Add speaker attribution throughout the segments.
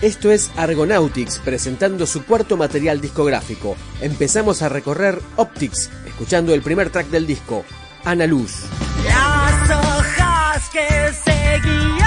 Speaker 1: Esto es Argonautics presentando su cuarto material discográfico. Empezamos a recorrer Optics, escuchando el primer track del disco, Ana Luz.
Speaker 2: Las hojas que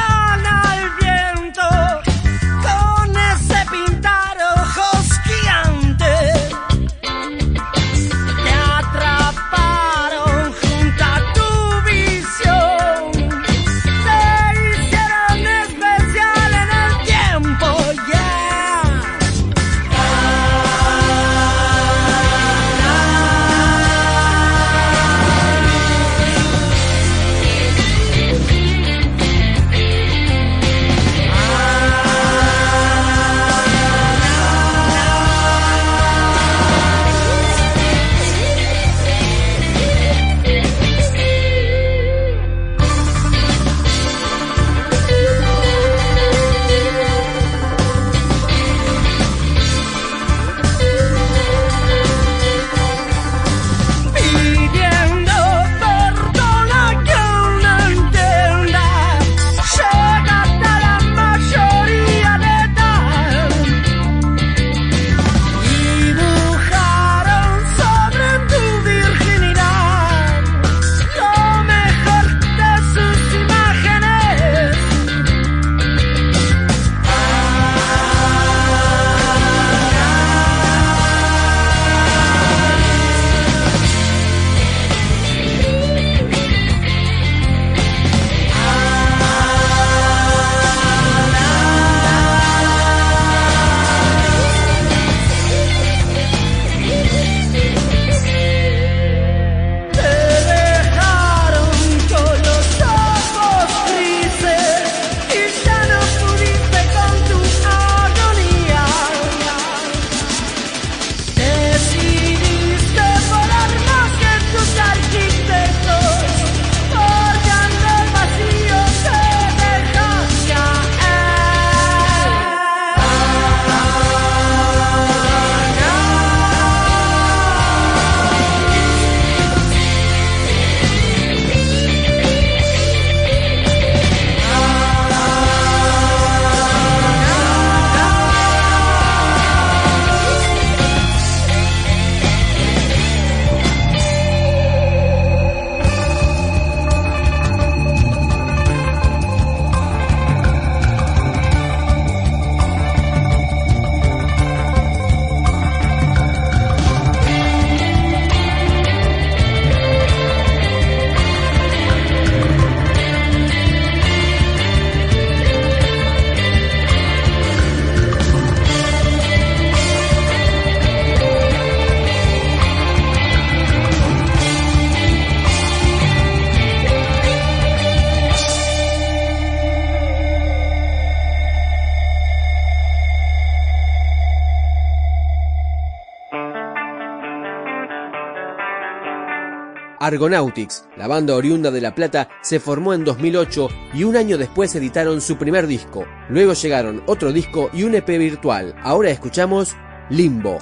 Speaker 1: Argonautics, la banda oriunda de La Plata, se formó en 2008 y un año después editaron su primer disco. Luego llegaron otro disco y un EP virtual. Ahora escuchamos Limbo.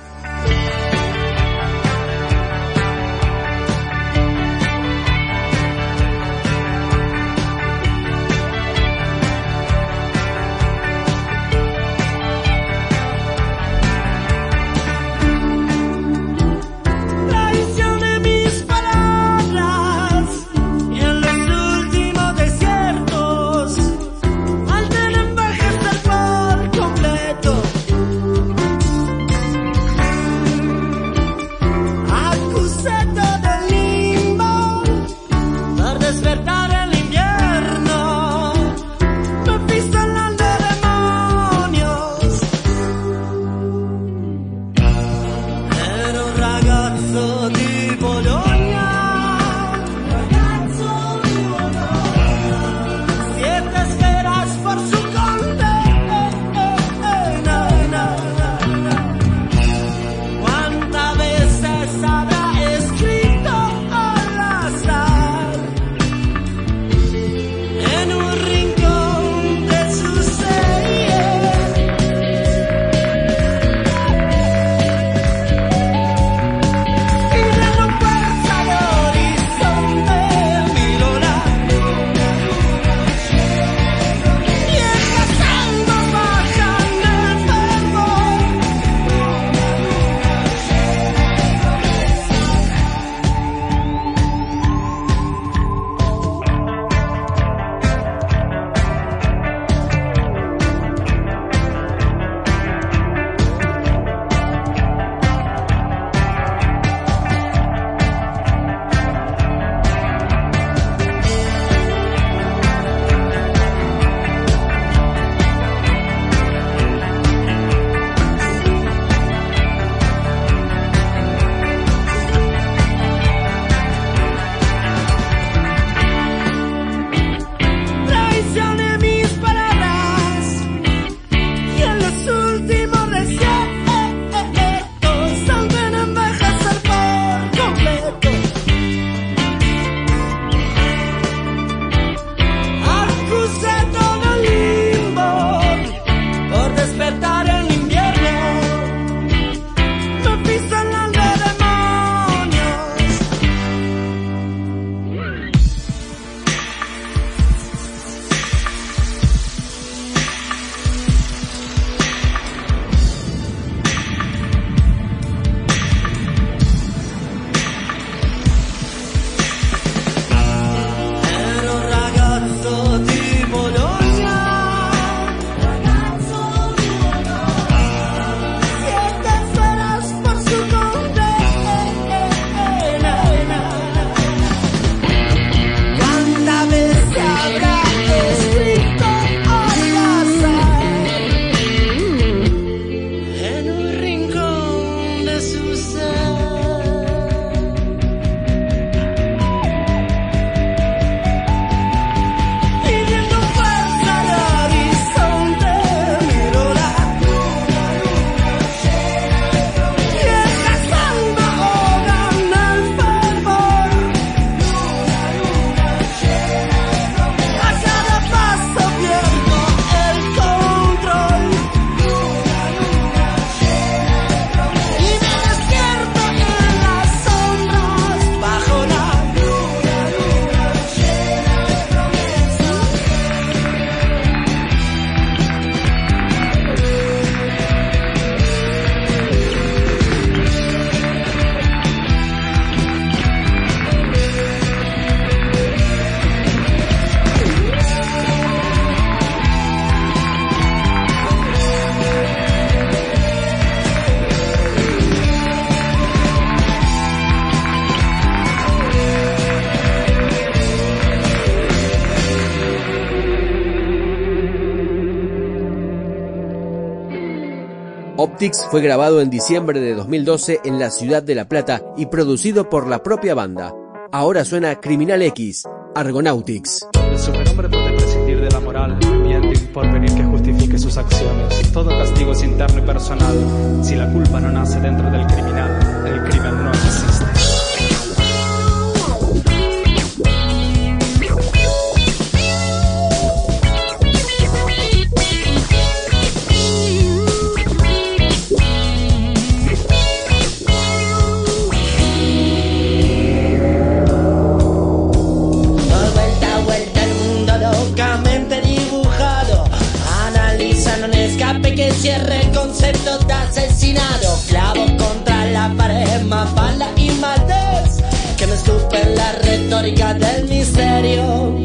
Speaker 1: Optics fue grabado en diciembre de 2012 en la ciudad de La Plata y producido por la propia banda. Ahora suena Criminal X, Argonautics.
Speaker 3: El superhombre puede prescindir de la moral, mediante un porvenir que justifique sus acciones. Todo castigo es interno y personal. Si la culpa no nace dentro del criminal, el crimen no existe.
Speaker 2: Analizando un escape que cierre el concepto de asesinado. Clavo contra la pared, más bala y maldez. Que me escupen la retórica del misterio.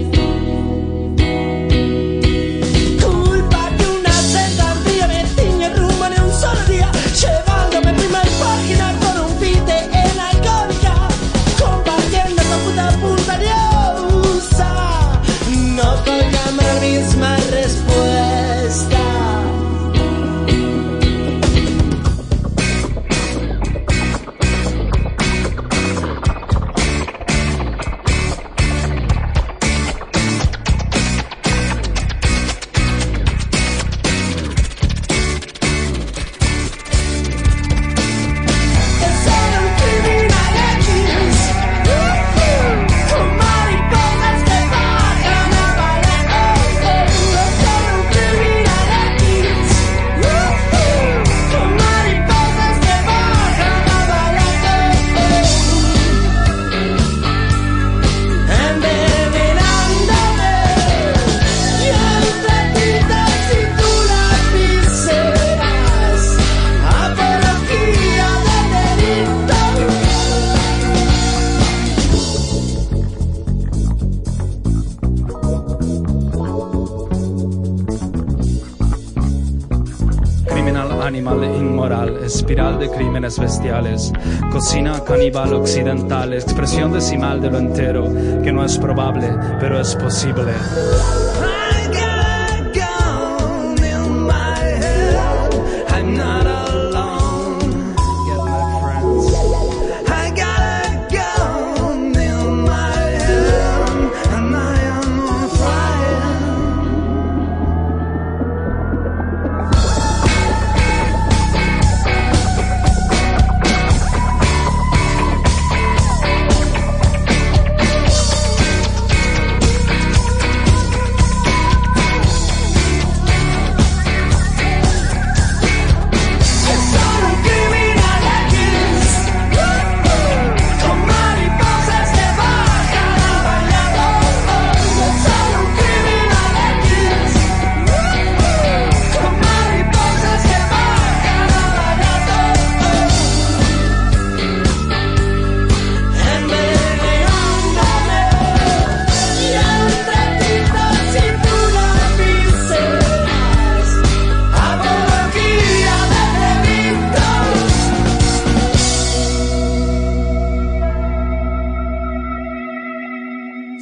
Speaker 3: Espiral de crímenes bestiales, cocina caníbal occidental, expresión decimal de lo entero, que no es probable, pero es posible.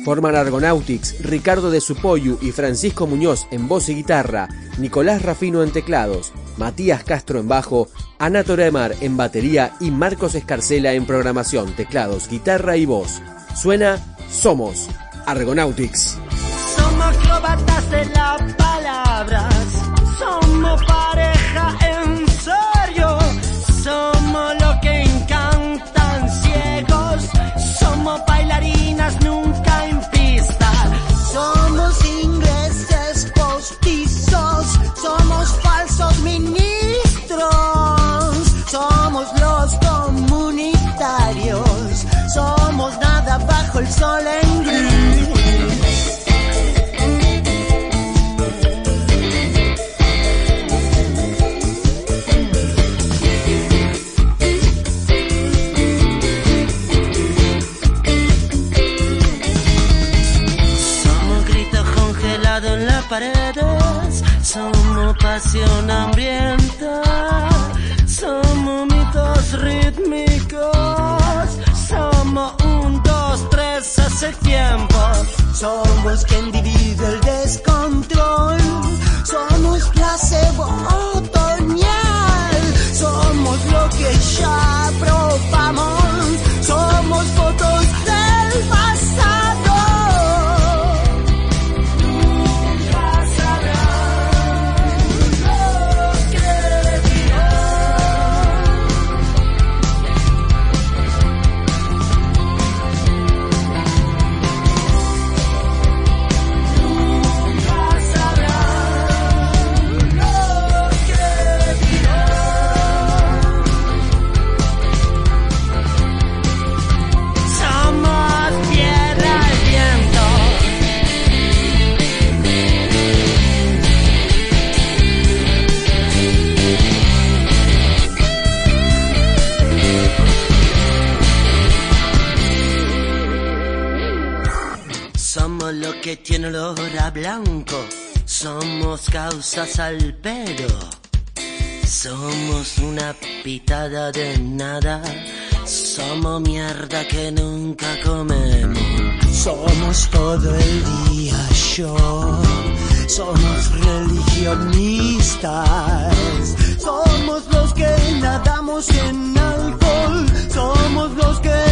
Speaker 1: Forman Argonautics, Ricardo de Supoyu y Francisco Muñoz en voz y guitarra, Nicolás Rafino en teclados, Matías Castro en bajo, Ana Toremar en batería y Marcos Escarcela en programación, teclados, guitarra y voz. Suena Somos Argonautics.
Speaker 2: Somos de las palabras. Somos pareja hace tiempo, somos quien divide el descontrol, somos placebo otoñal, somos lo que ya probamos, que tiene olor a blanco. Somos causas al pelo. Somos una pitada de nada. Somos mierda que nunca comemos. Somos todo el día yo. Somos religionistas. Somos los que nadamos en alcohol. Somos los que